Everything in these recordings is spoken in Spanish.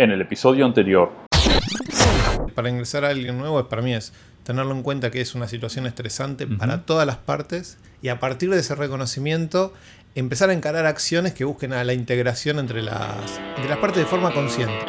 En el episodio anterior, Para ingresar a alguien nuevo, para mí es tenerlo en cuenta que es una situación estresante para todas las partes y a partir de ese reconocimiento empezar a encarar acciones que busquen a la integración entre las, entre las partes de forma consciente.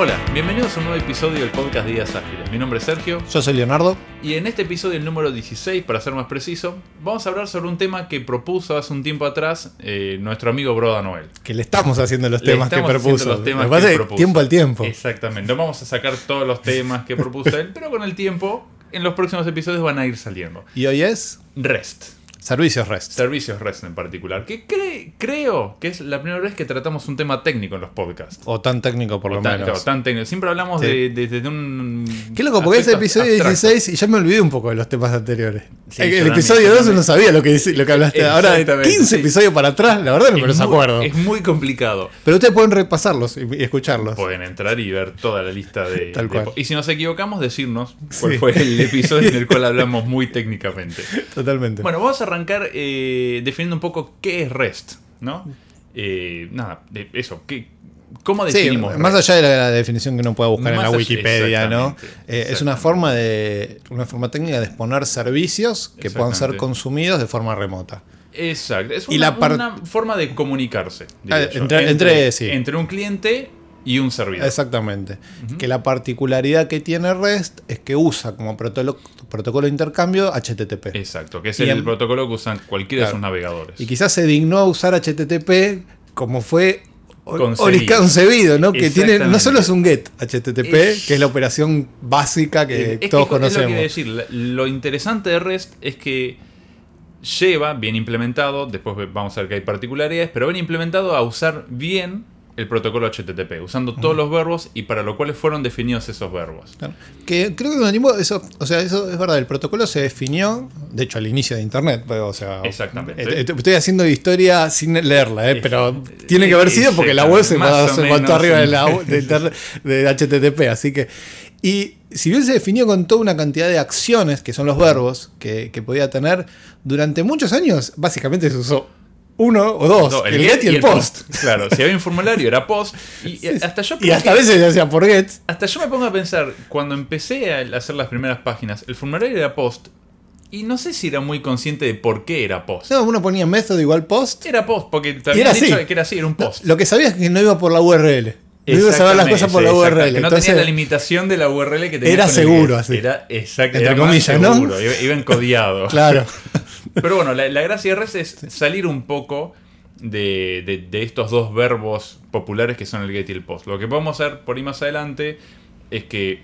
Hola, bienvenidos a un nuevo episodio del podcast Días Ágiles. Mi nombre es Sergio Yo soy Leonardo. y en este episodio, el número 16, para ser más preciso, vamos a hablar sobre un tema que propuso hace un tiempo atrás eh, nuestro amigo Broda Noel. Que le estamos haciendo los Le temas que propuso. los temas que propuso. tiempo al tiempo. Exactamente, no vamos a sacar todos los temas que propuso él, pero con el tiempo, en los próximos episodios van a ir saliendo. Y hoy es REST, Servicios REST. servicios REST en particular, que cre- creo que es la primera vez que tratamos un tema técnico en los podcasts. O tan técnico por O lo tan, menos. claro, tan técnico. Siempre hablamos Sí. de, un. Qué loco, porque es el episodio abstracto. 16 y ya me olvidé un poco de los temas anteriores. Sí, el episodio yo 2 también. no sabía lo que, lo que hablaste. Ahora, Exactamente, 15 sí. episodios para atrás, la verdad no me los acuerdo. Es muy complicado. Pero ustedes pueden repasarlos y, y escucharlos. Pueden entrar y ver toda la lista de. Tal cual. y si nos equivocamos, decirnos cuál fue el episodio en el cual hablamos muy técnicamente. Totalmente. Bueno, vamos a arrancar eh, definiendo un poco qué es REST, ¿no? Eh, nada, de eso. ¿qué, ¿Cómo Sí, definimos más REST? allá de la, la definición que uno pueda buscar en Más la Wikipedia, ¿no? Eh, es una forma de una forma técnica de exponer servicios que puedan ser consumidos de forma remota. Exacto. Es Y una, la par- una forma de comunicarse. Ah, entre- entre- sí. entre un cliente y un servidor. Exactamente. Que la particularidad que tiene REST es que usa como protocolo, protocolo de intercambio HTTP. Exacto, que es el en- protocolo que usan cualquiera de sus navegadores. Y quizás se dignó a usar HTTP como fue Concebido. concebido, ¿no? Que tiene, no solo es un get HTTP, Es- que es la operación básica que Es todos es lo que conocemos. decir. la- Lo interesante de REST es que lleva bien implementado, después vamos a ver que hay particularidades, pero bien implementado a usar bien el protocolo HTTP, usando todos los verbos y para lo cuales fueron definidos esos verbos. Claro. Que creo que con el tiempo eso, o sea, eso es verdad, el protocolo se definió, de hecho al inicio de internet, pero, o sea, Exactamente. eh, eh, estoy haciendo historia sin leerla, eh, pero tiene que haber sido porque la web se menos, arriba de, la, de HTTP, así que y si bien se definió con toda una cantidad de acciones, que son los verbos que, que podía tener, durante muchos años básicamente se usó uno o dos, No, el, get y el, post. Claro, si había un formulario era post. Y, hasta yo Y hasta a veces hacía por get. Hasta yo me pongo a pensar, cuando empecé a hacer las primeras páginas, el formulario era post. Y no sé si era muy consciente de por qué era post. No, uno ponía método igual post. Era post, porque Y era dicho así. que era así, era un post. Lo que sabía es que no iba por la URL. No ibas a ver las Exactamente, cosas por la URL. Que no Entonces, tenía la limitación de la URL que tenía. Era seguro, así. Era exacto. Entre era comillas, ¿no? seguro, Iba, iba encodiado. claro. Pero bueno, la, la gracia de REST es salir un poco de, de- de estos dos verbos populares que son el get y el post. Lo que vamos a ver por ahí más adelante es que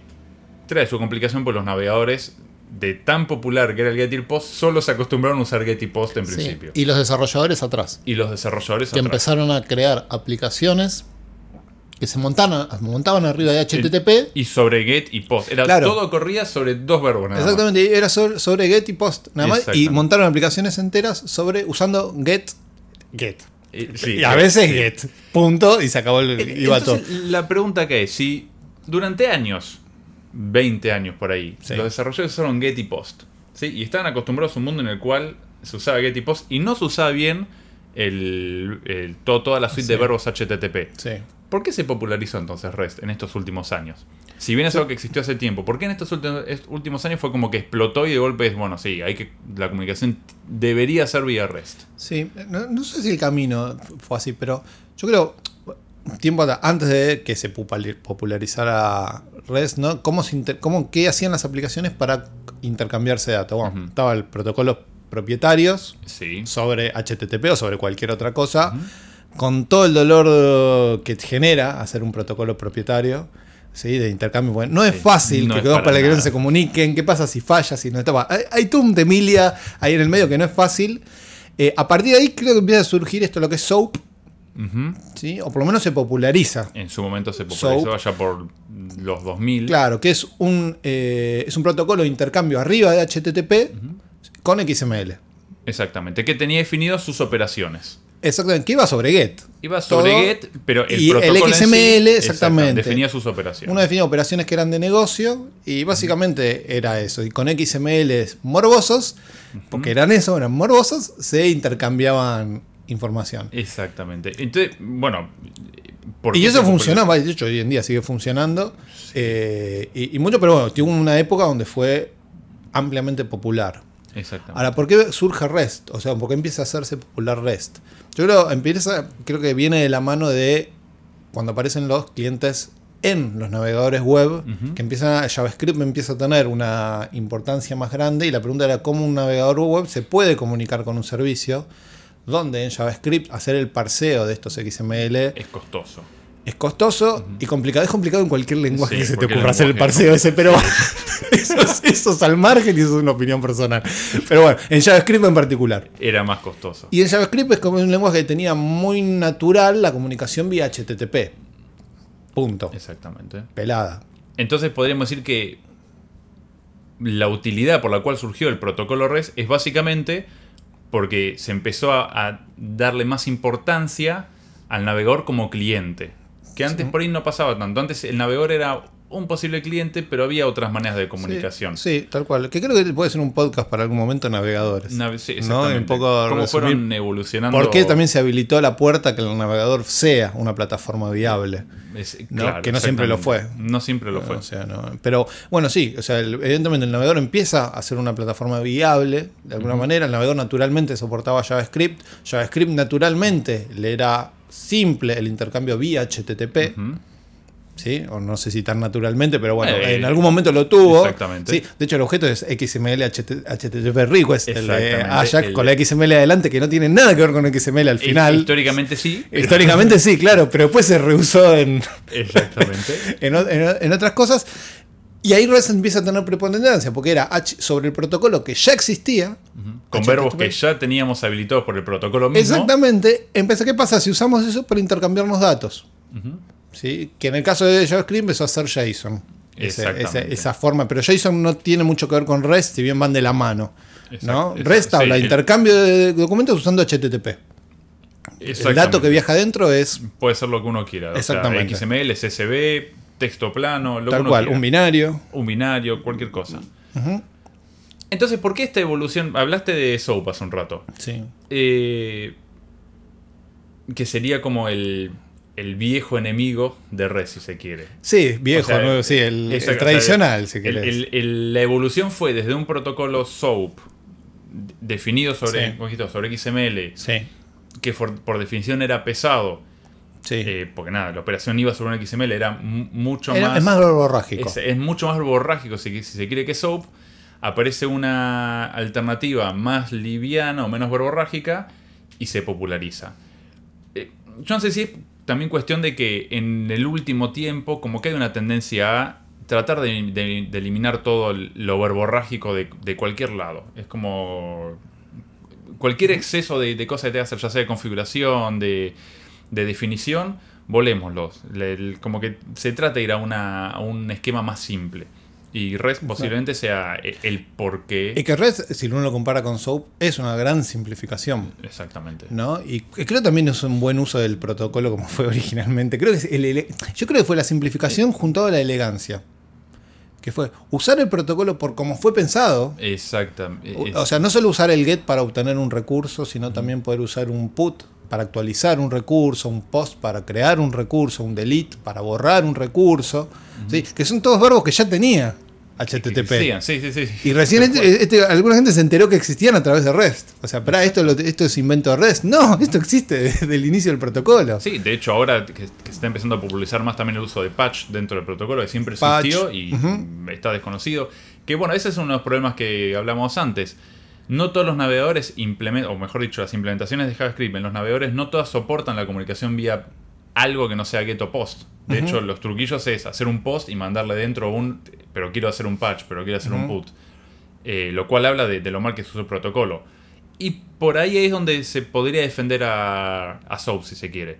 trae su complicación por los navegadores de tan popular que era el get y el post, solo se acostumbraron a usar get y post en Sí, principio. Y los desarrolladores atrás, Y los desarrolladores que atrás. empezaron a crear aplicaciones que se montaban, montaban arriba de HTTP. Y sobre get y post. Era Claro. todo corría sobre dos verbos nada. Exactamente, era sobre, sobre get y post, nada más. Y montaron aplicaciones enteras sobre usando get, get. Eh, sí, y a get, veces sí. get. Punto. Y se acabó el Eh, iba todo. La pregunta que es, si durante años, 20 años por ahí, Sí. los desarrolladores usaron Get y Post, ¿sí? y estaban acostumbrados a un mundo en el cual se usaba Get y Post y no se usaba bien el, el- todo- toda la suite de verbos HTTP. Sí. ¿Por qué se popularizó entonces REST en estos últimos años? Si bien es algo que existió hace tiempo, ¿por qué en estos últimos, años fue como que explotó y de golpe es, bueno, sí, hay que la comunicación debería ser vía REST? Sí, no, no sé si el camino fue así, pero yo creo, un tiempo antes de que se popularizara REST, ¿no? ¿Cómo, se inter- cómo- ¿Qué hacían las aplicaciones para intercambiarse datos? Bueno, Ujú. estaba el protocolo propietarios Sí. sobre HTTP o sobre cualquier otra cosa, con todo el dolor que genera hacer un protocolo propietario. ¿sí? de intercambio. Bueno, no es fácil no que es dos para palagueros se comuniquen. ¿Qué pasa si falla? Si no está. Hay, hay un temilia ahí en el medio que no es fácil. Eh, a partir de ahí creo que empieza a surgir esto, lo que es SOAP. ¿sí? o por lo menos se populariza. En su momento se popularizó Soap. allá por los 2000. Claro, que es un, eh, es un protocolo de intercambio arriba de HTTP con XML. Exactamente, que tenía definido sus operaciones. Exactamente, que iba sobre Get. Iba sobre Todo. Get, pero el Y el protocolo en sí, XML, exactamente. definía sus operaciones. Uno definía operaciones que eran de negocio y básicamente era eso. Y con XML morbosos, porque eran eso, eran morbosos, se intercambiaban información. Exactamente. Entonces, bueno. ¿por Y eso funcionaba, de hecho hoy en día sigue funcionando. eh, y, y mucho, pero bueno, tuvo una época donde fue ampliamente popular. Exactamente. Ahora, ¿por qué surge REST? O sea, ¿por qué empieza a hacerse popular REST? Yo creo, empieza, creo que viene de la mano de cuando aparecen los clientes en los navegadores web, que empiezan a, JavaScript empieza a tener una importancia más grande y la pregunta era cómo un navegador web se puede comunicar con un servicio donde en JavaScript hacer el parseo de estos XML es costoso. Es costoso y complicado. Es complicado en cualquier lenguaje Sí, que se te el ocurra hacer el parseo no- ese, pero eso, es- eso es al margen y eso es una opinión personal. Pero bueno, en JavaScript en particular. Era más costoso. Y en JavaScript es como un lenguaje que tenía muy natural la comunicación vía HTTP. Punto. Exactamente. Pelada. Entonces podríamos decir que la utilidad por la cual surgió el protocolo REST es básicamente porque se empezó a, a darle más importancia al navegador como cliente. Que antes por ahí no pasaba tanto. Antes el navegador era un posible cliente, pero había otras maneras de comunicación. Sí, sí, tal cual. Que creo que puede ser un podcast para algún momento navegadores. Nave- sí, ¿no? Un poco Cómo resumir fueron evolucionando. ¿Por qué también se habilitó la puerta que el navegador sea una plataforma viable? Es- ¿no? claro, Que no siempre lo fue. No siempre lo fue. O sea, no. Pero bueno, sí, o sea, el- evidentemente el navegador empieza a ser una plataforma viable de alguna manera. El navegador naturalmente soportaba JavaScript. JavaScript naturalmente le era simple el intercambio vía HTTP. ¿sí? O no sé si tan naturalmente, pero bueno, Eh, en algún momento lo tuvo. exactamente. Sí, de hecho, el objeto es XML HTTP request, el de Exactamente, Ajax, el- con la XML adelante, que no tiene nada que ver con XML al Eh, final. Históricamente sí. pero- Históricamente sí, claro, pero después se reusó en, Exactamente. en, o- en o- en otras cosas. Y ahí REST empieza a tener preponderancia, porque era H sobre el protocolo que ya existía. Con verbos que ya teníamos habilitados por el protocolo mismo. Exactamente. Empezó, ¿qué pasa si usamos eso para intercambiarnos datos? ¿Sí? Que en el caso de JavaScript empezó a ser JSON. Ese- esa forma, pero JSON no tiene mucho que ver con REST, si bien van de la mano. ¿no? REST exacto. habla Sí, intercambio de documentos usando HTTP. El dato que viaja adentro es Puede ser lo que uno quiera. Exactamente. O sea, XML, CSV, texto plano, lo que tal uno cual, quiera. un binario. Un binario, cualquier cosa. Entonces, ¿por qué esta evolución? Hablaste de SOAP hace un rato. Sí. Eh, que sería como el, el viejo enemigo de REST, si se quiere. Sí, viejo, O sea, nuevo, sí, el, el Exacto, o sea, tradicional, si querés. el- la evolución fue desde un protocolo SOAP definido sobre, Sí. sobre XML, sí, que por definición era pesado, sí. eh, porque nada, la operación iba sobre un XML, era mu- mucho Era- más... es más verborrágico. es, es mucho más borrágico, si, si se quiere, que SOAP. Aparece una alternativa más liviana o menos verborrágica y se populariza. Eh, yo no sé si es también cuestión de que en el último tiempo como que hay una tendencia a tratar de, de- de eliminar todo lo verborrágico de, de cualquier lado. Es como cualquier exceso de, de cosas que te hacer, ya sea de configuración, de, de definición, volémoslos. Le- como que se trata de ir a, una- a un esquema más simple. Y REST posiblemente sea e- el por qué. Y que REST, si uno lo compara con SOAP, es una gran simplificación. Exactamente. ¿no? Y creo también es un buen uso del protocolo como fue originalmente. Creo que es el yo creo que fue la simplificación junto a la elegancia. Que fue usar el protocolo por como fue pensado. Exactamente. O- O sea, no solo usar el get para obtener un recurso, sino también poder usar un put para actualizar un recurso, un post para crear un recurso, un delete para borrar un recurso. ¿sí? Que son todos verbos que ya tenía HTTP. Existían, Sí, sí, sí. Y recién este- este- alguna gente se enteró que existían a través de REST. O sea, pero esto, esto es invento de REST. No, esto existe desde el inicio del protocolo. Sí, de hecho ahora que, que se está empezando a popularizar más también el uso de patch dentro del protocolo, que siempre Patch, existió y está desconocido. Que bueno, ese es uno de los problemas que hablamos antes. No todos los navegadores implementan, o mejor dicho, las implementaciones de JavaScript en los navegadores no todas soportan la comunicación vía algo que no sea get o post. De hecho, los truquillos es hacer un post y mandarle dentro un, pero quiero hacer un patch, pero quiero hacer un put. Eh, lo cual habla de, de lo mal que es su protocolo. Y por ahí es donde se podría defender a, a SOAP, si se quiere.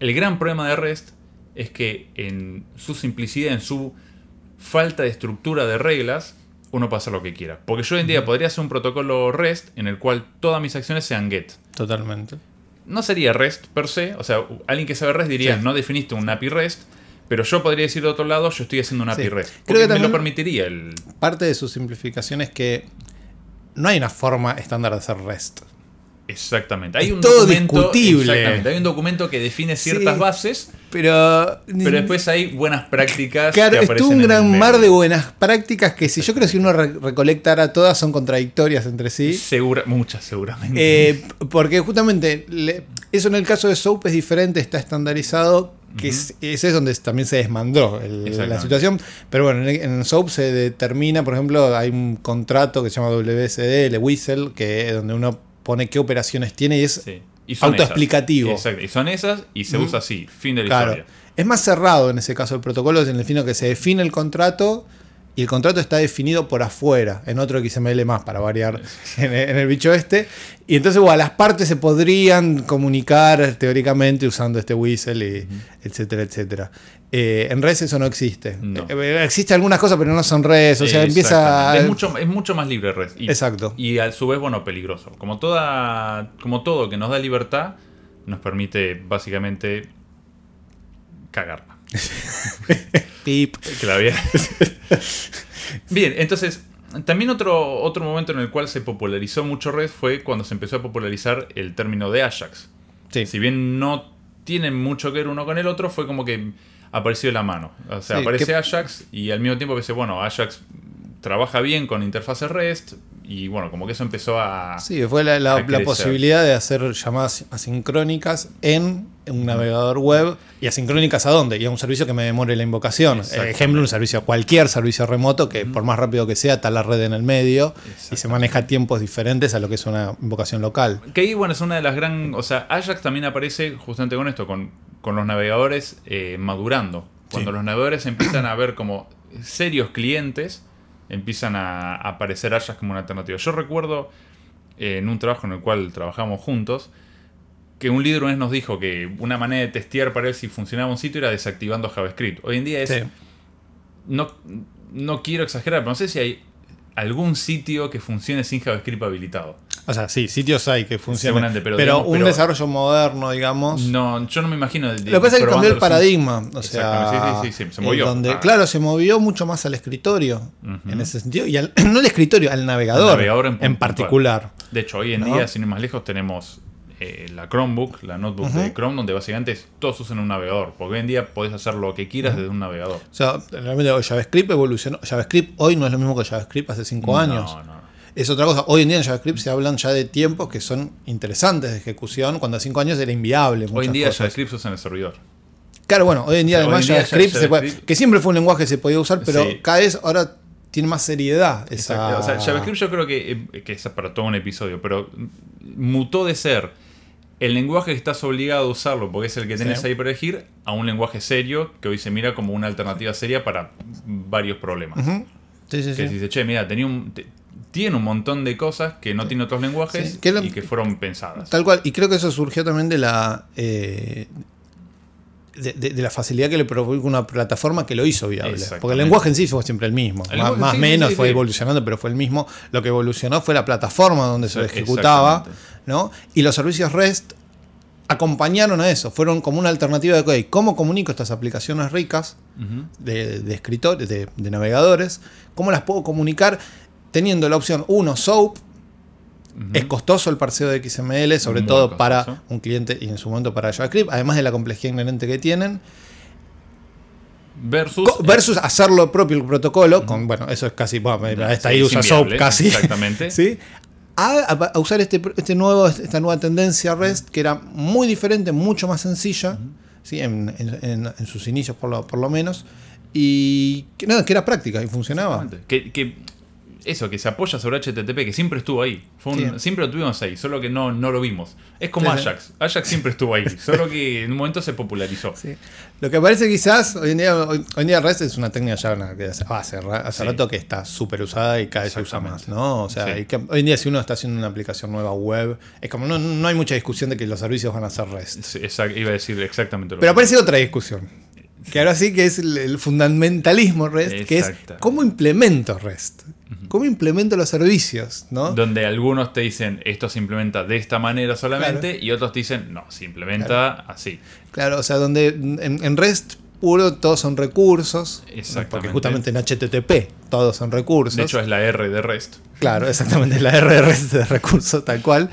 El gran problema de REST es que en su simplicidad, en su falta de estructura de reglas, uno puede hacer lo que quiera. Porque yo hoy en día podría hacer un protocolo REST en el cual todas mis acciones sean GET. Totalmente. no sería REST per se, o sea, alguien que sabe REST diría, Sí. no definiste un API REST, pero yo podría decir de otro lado, yo estoy haciendo un API Sí. REST. Creo que me también- lo permitiría el... Parte de su simplificación es que no hay una forma estándar de hacer REST. Exactamente. Hay Es un todo documento, discutible. Exactamente. Hay un documento que define ciertas Sí. bases, Pero. pero después hay buenas prácticas. Claro, es un gran mar de buenas prácticas que si yo creo que si uno re- recolectara todas son contradictorias entre sí. Segura, muchas seguramente. Eh, porque justamente le- eso en el caso de Soap es diferente, está estandarizado, que es, ese es donde también se desmandó el- la situación. Pero bueno, en, en Soap se determina, por ejemplo, hay un contrato que se llama WSD, el Whistle, que es donde uno pone qué operaciones tiene y es Sí. Y son autoexplicativo. Exacto. Y son esas y se Mm. usa así. Fin de la Claro. historia. Es más cerrado en ese caso el protocolo, en el fin que se define el contrato y el contrato está definido por afuera, en otro XML más para variar en, el- en el bicho este. Y entonces, bueno, las partes se podrían comunicar teóricamente usando este whistle, y etcétera, etcétera. Eh, en res eso no existe. No. Eh, existe algunas cosas, pero no son res. O sea, empieza. Es mucho, es mucho más libre. Y, Exacto. Y a su vez, bueno, peligroso. Como, toda, como todo que nos da libertad, nos permite básicamente cagarla. Pip. Que la viera. Bien, entonces, también otro, otro momento en el cual se popularizó mucho REST fue cuando se empezó a popularizar el término de Ajax. Sí. Si bien no tienen mucho que ver uno con el otro, fue como que apareció de la mano. O sea, Sí, aparece que- Ajax y al mismo tiempo pensé, bueno, Ajax trabaja bien con interfaces REST y bueno, como que eso empezó a... Sí, fue la, posibilidad de hacer llamadas asincrónicas en un navegador web. ¿Y asincrónicas a dónde? Y a un servicio que me demore la invocación. Ejemplo, un servicio, cualquier servicio remoto que por más rápido que sea, está la red en el medio y se maneja tiempos diferentes a lo que es una invocación local. Que ahí, bueno, es una de las gran... O sea, Ajax también aparece justamente con esto, con, con los navegadores eh, madurando. Cuando Sí. los navegadores empiezan a ver como serios clientes, empiezan a, aparecer Ajax como una alternativa. Yo recuerdo eh, en un trabajo en el cual trabajamos juntos, que un líder una vez nos dijo que una manera de testear para ver si funcionaba un sitio era desactivando JavaScript. Hoy en día es... Sí. No, no quiero exagerar, pero no sé si hay algún sitio que funcione sin JavaScript habilitado. O sea, sí, sitios hay que funcionan. Pero, pero digamos, un pero- desarrollo moderno, digamos. No, yo no me imagino. de- Lo que pasa es que cambió el paradigma. O sea, sí, sí, sí, se movió. donde, Ah. Claro, se movió mucho más al escritorio en ese sentido. Y al- no al escritorio, al navegador, navegador en particular. De hecho, hoy en ¿No? día, sin ir más lejos, tenemos eh, la Chromebook, la notebook de Chrome, donde básicamente todos usan un navegador. Porque hoy en día podés hacer lo que quieras desde un navegador. O sea, realmente JavaScript evolucionó. JavaScript hoy no es lo mismo que JavaScript hace 5 años. No, no, no. Es otra cosa. Hoy en día en JavaScript se hablan ya de tiempos que son interesantes de ejecución, cuando hace 5 años era inviable. Hoy en día cosas. JavaScript se usa en el servidor. Claro, bueno, hoy en día O sea, además en día JavaScript, se puede- que siempre fue un lenguaje que se podía usar, pero Sí. cada vez ahora tiene más seriedad. Esa... O sea, JavaScript yo creo que, eh, que es para todo un episodio, pero mutó de ser el lenguaje que estás obligado a usarlo porque es el que tenés Sí. ahí para elegir a un lenguaje serio que hoy se mira como una alternativa seria para varios problemas. Sí, sí, Que dice, che, mira, tenía un, te- tiene un montón de cosas que no tiene otros lenguajes Sí, que lo- y que fueron pensadas. Tal cual, y creo que eso surgió también de la eh, de, de- de la facilidad que le provocó una plataforma que lo hizo viable. Porque el lenguaje en sí fue siempre el mismo. El más más sí, menos sí, fue sí. evolucionando, pero fue el mismo. Lo que evolucionó fue la plataforma donde se lo ejecutaba. ¿no? Y los servicios REST acompañaron a eso. Fueron como una alternativa de ¿cómo comunico estas aplicaciones ricas? De, de escritores, de, de navegadores, ¿cómo las puedo comunicar teniendo la opción, uno, SOAP, Ujú. es costoso el parseo de XML, sobre Muy todo costoso. para un cliente y en su momento para JavaScript, además de la complejidad inherente que tienen, Versus. versus hacerlo propio el protocolo, con, bueno, eso es casi, bueno, sí, ahí usa SOAP casi, exactamente. ¿sí? A, usar este, este nuevo, esta nueva tendencia REST que era muy diferente, mucho más sencilla, ¿sí? en, en- sus inicios por lo, por lo menos, y que, nada, que era práctica y funcionaba. Que eso, que se apoya sobre HTTP, que siempre estuvo ahí. Fue un- Sí. Siempre lo tuvimos ahí, solo que no, no lo vimos. Es como Sí. Ajax. Ajax siempre estuvo ahí, solo que en un momento se popularizó. Sí. Lo que parece quizás, hoy en día, hoy, hoy en día REST es una técnica ya una- que hace, ah, rato que está súper usada y cada vez se usa más. ¿no? O sea, que hoy en día si uno está haciendo una aplicación nueva web, es como no, no hay mucha discusión de que los servicios van a ser REST. Exact- iba a decir exactamente lo Pero mismo. aparece otra discusión. Que ahora sí que es el, el fundamentalismo REST, que es cómo implemento REST. ¿Cómo implemento los servicios? ¿no? Donde algunos te dicen esto se implementa de esta manera solamente y otros te dicen no, se implementa así. Claro, o sea, donde en, en REST puro todos son recursos. Exactamente. Porque justamente en HTTP todos son recursos. De hecho es la R de REST. Claro, exactamente, la R de REST de recursos, tal cual.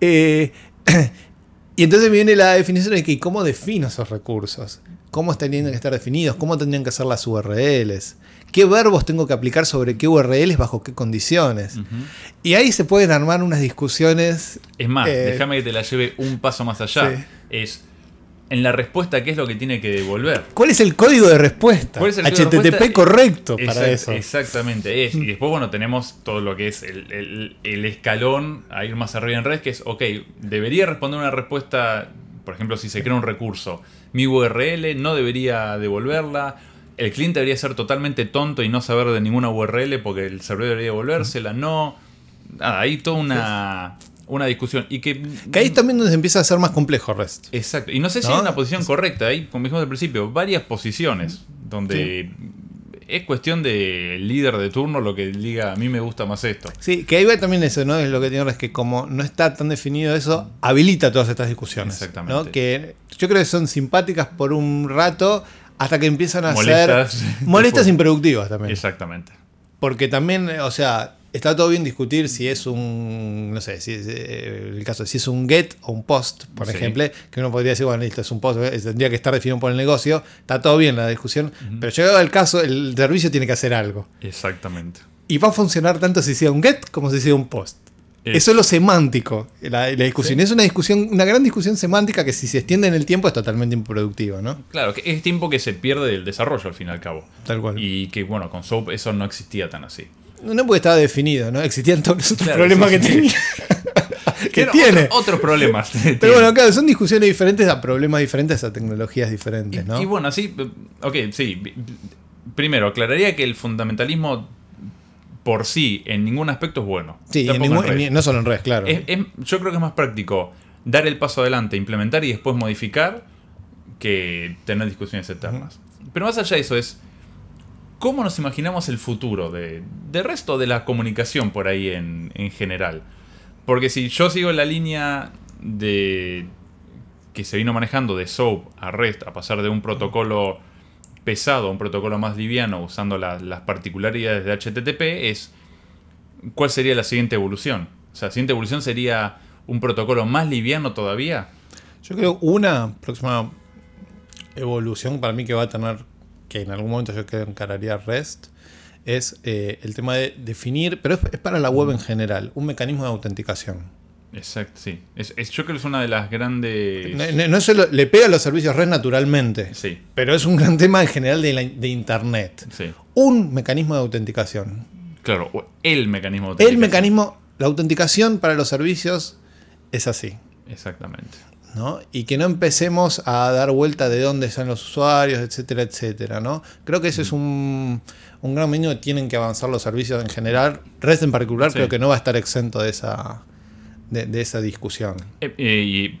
Eh, y entonces viene la definición de que cómo defino esos recursos. ¿Cómo tendrían que estar definidos? ¿Cómo tendrían que ser las URLs? ¿Qué verbos tengo que aplicar sobre qué URLs bajo qué condiciones? Y ahí se pueden armar unas discusiones. Es más, Eh, déjame que te la lleve un paso más allá. Sí. Es en la respuesta qué es lo que tiene que devolver. ¿Cuál es el código de respuesta? ¿Cuál es el código de HTTP respuesta? correcto para eso. Exactamente, es. Y después, bueno, tenemos todo lo que es el, el- el escalón a ir más arriba en red, que es, ok, debería responder una respuesta, por ejemplo, si se crea un recurso, mi URL no debería devolverla, el cliente debería ser totalmente tonto y no saber de ninguna URL porque el servidor debería devolvérsela, no. Nada, hay toda una, una discusión. Y que, Que ahí es también donde se empieza a ser más complejo REST. Exacto. Y no sé si ¿No? hay una posición correcta. Hay, como dijimos al principio, varias posiciones donde es cuestión del líder de turno lo que diga a mí me gusta más esto. Sí, que ahí va también eso, ¿no? Es lo que tiene es que como no está tan definido eso, habilita todas estas discusiones. Exactamente. ¿no? Que yo creo que son simpáticas por un rato hasta que empiezan a Molestas. ser molestas e improductivas también. Exactamente. Porque también, o sea, está todo bien discutir si es un, no sé, si es, eh, el caso, si es un get o un post, por Sí. ejemplo, que uno podría decir, bueno, listo, es un post, eh, tendría que estar definido por el negocio, está todo bien la discusión, pero llegado al caso, el servicio tiene que hacer algo. Exactamente. Y va a funcionar tanto si sea un get como si sea un post. Es- Eso es lo semántico, la, la discusión. Es una discusión, una gran discusión semántica que si se extiende en el tiempo es totalmente improductiva, ¿no? Claro, que es tiempo que se pierde del desarrollo al fin y al cabo. Tal cual. Y que bueno, con SOAP eso no existía tan así. No porque estaba definido, ¿no? Existían todos los otros Claro, problemas sí, que sí. tenía. que tiene. otro- otros problemas. Pero bueno, claro, son discusiones diferentes a problemas diferentes a tecnologías diferentes, ¿no? Y, y bueno, así, ok, sí. Primero, aclararía que el fundamentalismo por sí en ningún aspecto es bueno. sí, en ningún- en red. en- no solo en redes, claro. Es- es- yo creo que es más práctico dar el paso adelante, implementar y después modificar que tener discusiones eternas. Pero más allá de eso es, ¿cómo nos imaginamos el futuro de, resto de la comunicación por ahí en, en general? Porque si yo sigo la línea de que se vino manejando de SOAP a REST a pasar de un protocolo pesado a un protocolo más liviano usando la- las particularidades de HTTP es ¿cuál sería la siguiente evolución? O sea, la siguiente evolución sería un protocolo más liviano todavía. Yo creo una próxima evolución para mí que va a tener, que en algún momento yo creo que encararía REST, es eh, el tema de definir, pero es, es para la web en general, un mecanismo de autenticación. Exacto, sí. Es, es- yo creo que es una de las grandes... No, no- solo le pega a los servicios REST naturalmente, Sí, pero es un gran tema en general de, la- de Internet. sí. Un mecanismo de autenticación. Claro, el mecanismo de El autenticación. mecanismo, la autenticación para los servicios es así. Exactamente. ¿No? Y que no empecemos a dar vuelta de dónde están los usuarios, etcétera, etcétera, ¿no? Creo que ese es un, un gran menú que tienen que avanzar los servicios en general. REST en particular Sí. creo que no va a estar exento de esa, de, de esa discusión. Eh, eh, y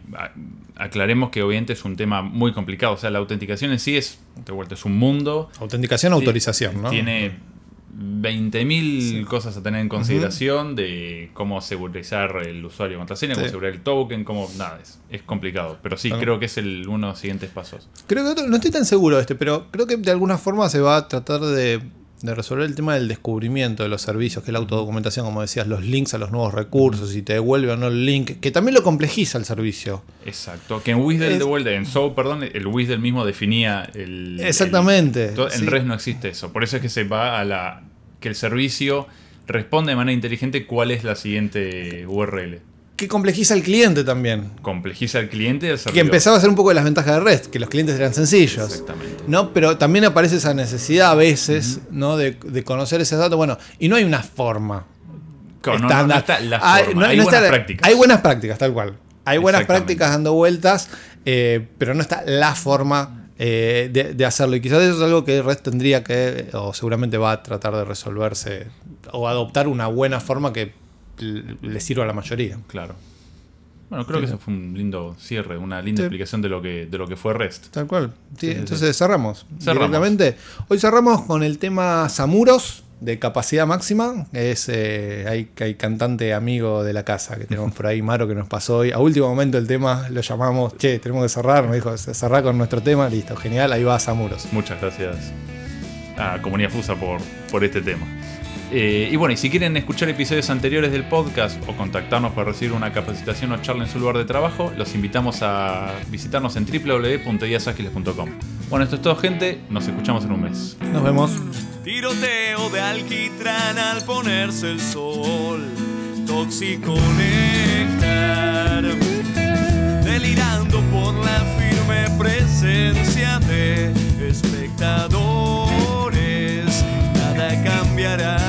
aclaremos que obviamente es un tema muy complicado. O sea, la autenticación en sí es, de vuelta, es un mundo. Autenticación, autorización, ¿no? Tiene 20.000 cosas a tener en consideración de cómo segurizar el usuario de contraseña, cómo Sí. asegurar el token, cómo... Nada, es, es complicado. Pero sí, Claro. creo que es el, uno de los siguientes pasos. Creo que otro- no estoy tan seguro de este, pero creo que de alguna forma se va a tratar de, de resolver el tema del descubrimiento de los servicios, que es la autodocumentación, como decías, los links a los nuevos recursos, si te devuelve o no el link, que también lo complejiza el servicio. Exacto. Que en WSDL Es- de vuelta, en SOAP, perdón, el WSDL mismo definía el... Exactamente, el- en sí. REST no existe eso. Por eso es que se va a la... que el servicio responde de manera inteligente cuál es la siguiente URL. Que complejiza el cliente también. Complejiza al cliente y al Que empezaba a ser un poco de las ventajas de REST, que los clientes eran sencillos. Exactamente. ¿no? Pero también aparece esa necesidad a veces ¿no? de, de conocer ese dato. Bueno, y no hay una forma no- no- está la Hay- forma, no- hay buenas está- prácticas. Hay buenas prácticas, tal cual. Hay buenas prácticas dando vueltas, eh, pero no está la forma eh, de, de hacerlo. Y quizás eso es algo que REST tendría que, o seguramente va a tratar de resolverse, o adoptar una buena forma que le sirva a la mayoría. Claro. Bueno, creo Sí, que eso fue un lindo cierre, una linda Sí. explicación de lo que, de lo que fue Rest. Tal cual. Sí, entonces cerramos, Cerramos. directamente. Hoy cerramos con el tema Samuros de capacidad máxima. Es eh, hay, hay cantante amigo de la casa que tenemos por ahí, Maro, que nos pasó hoy. A último momento el tema lo llamamos, che, tenemos que cerrar. Nos dijo, cerrar con nuestro tema. Listo, genial, ahí va Samuros. Muchas gracias a Comunidad Fusa por, por este tema. Eh, y bueno, y si quieren escuchar episodios anteriores del podcast o contactarnos para recibir una capacitación o charla en su lugar de trabajo, los invitamos a visitarnos en www.guiasagiles.com. Bueno, esto es todo, gente. Nos escuchamos en un mes. Nos vemos. Tiroteo de alquitrán al ponerse el sol, tóxico néctar, delirando por la firme presencia de espectadores, nada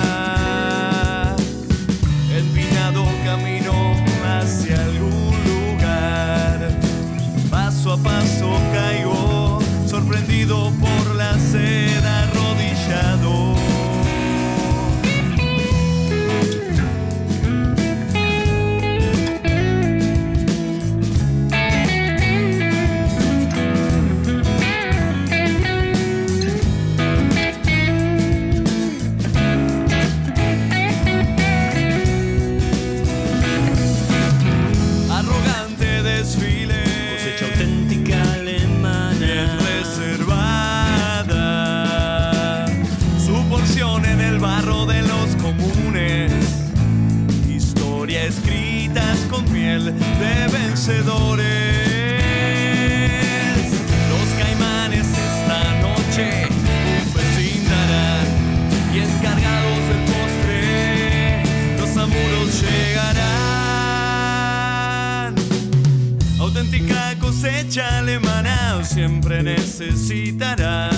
noche un festín darán. Y encargados del postre, los amuros llegarán. Auténtica cosecha alemana siempre necesitará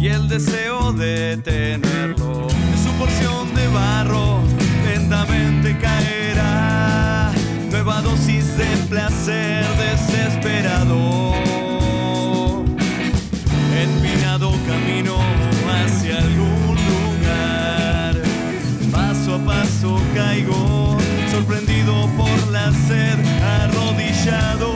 y el deseo de tenerlo en su porción de barro lentamente caerá. Nueva dosis de placer desesperado. Camino hacia algún lugar. Paso a paso caigo, sorprendido por la sed, arrodillado.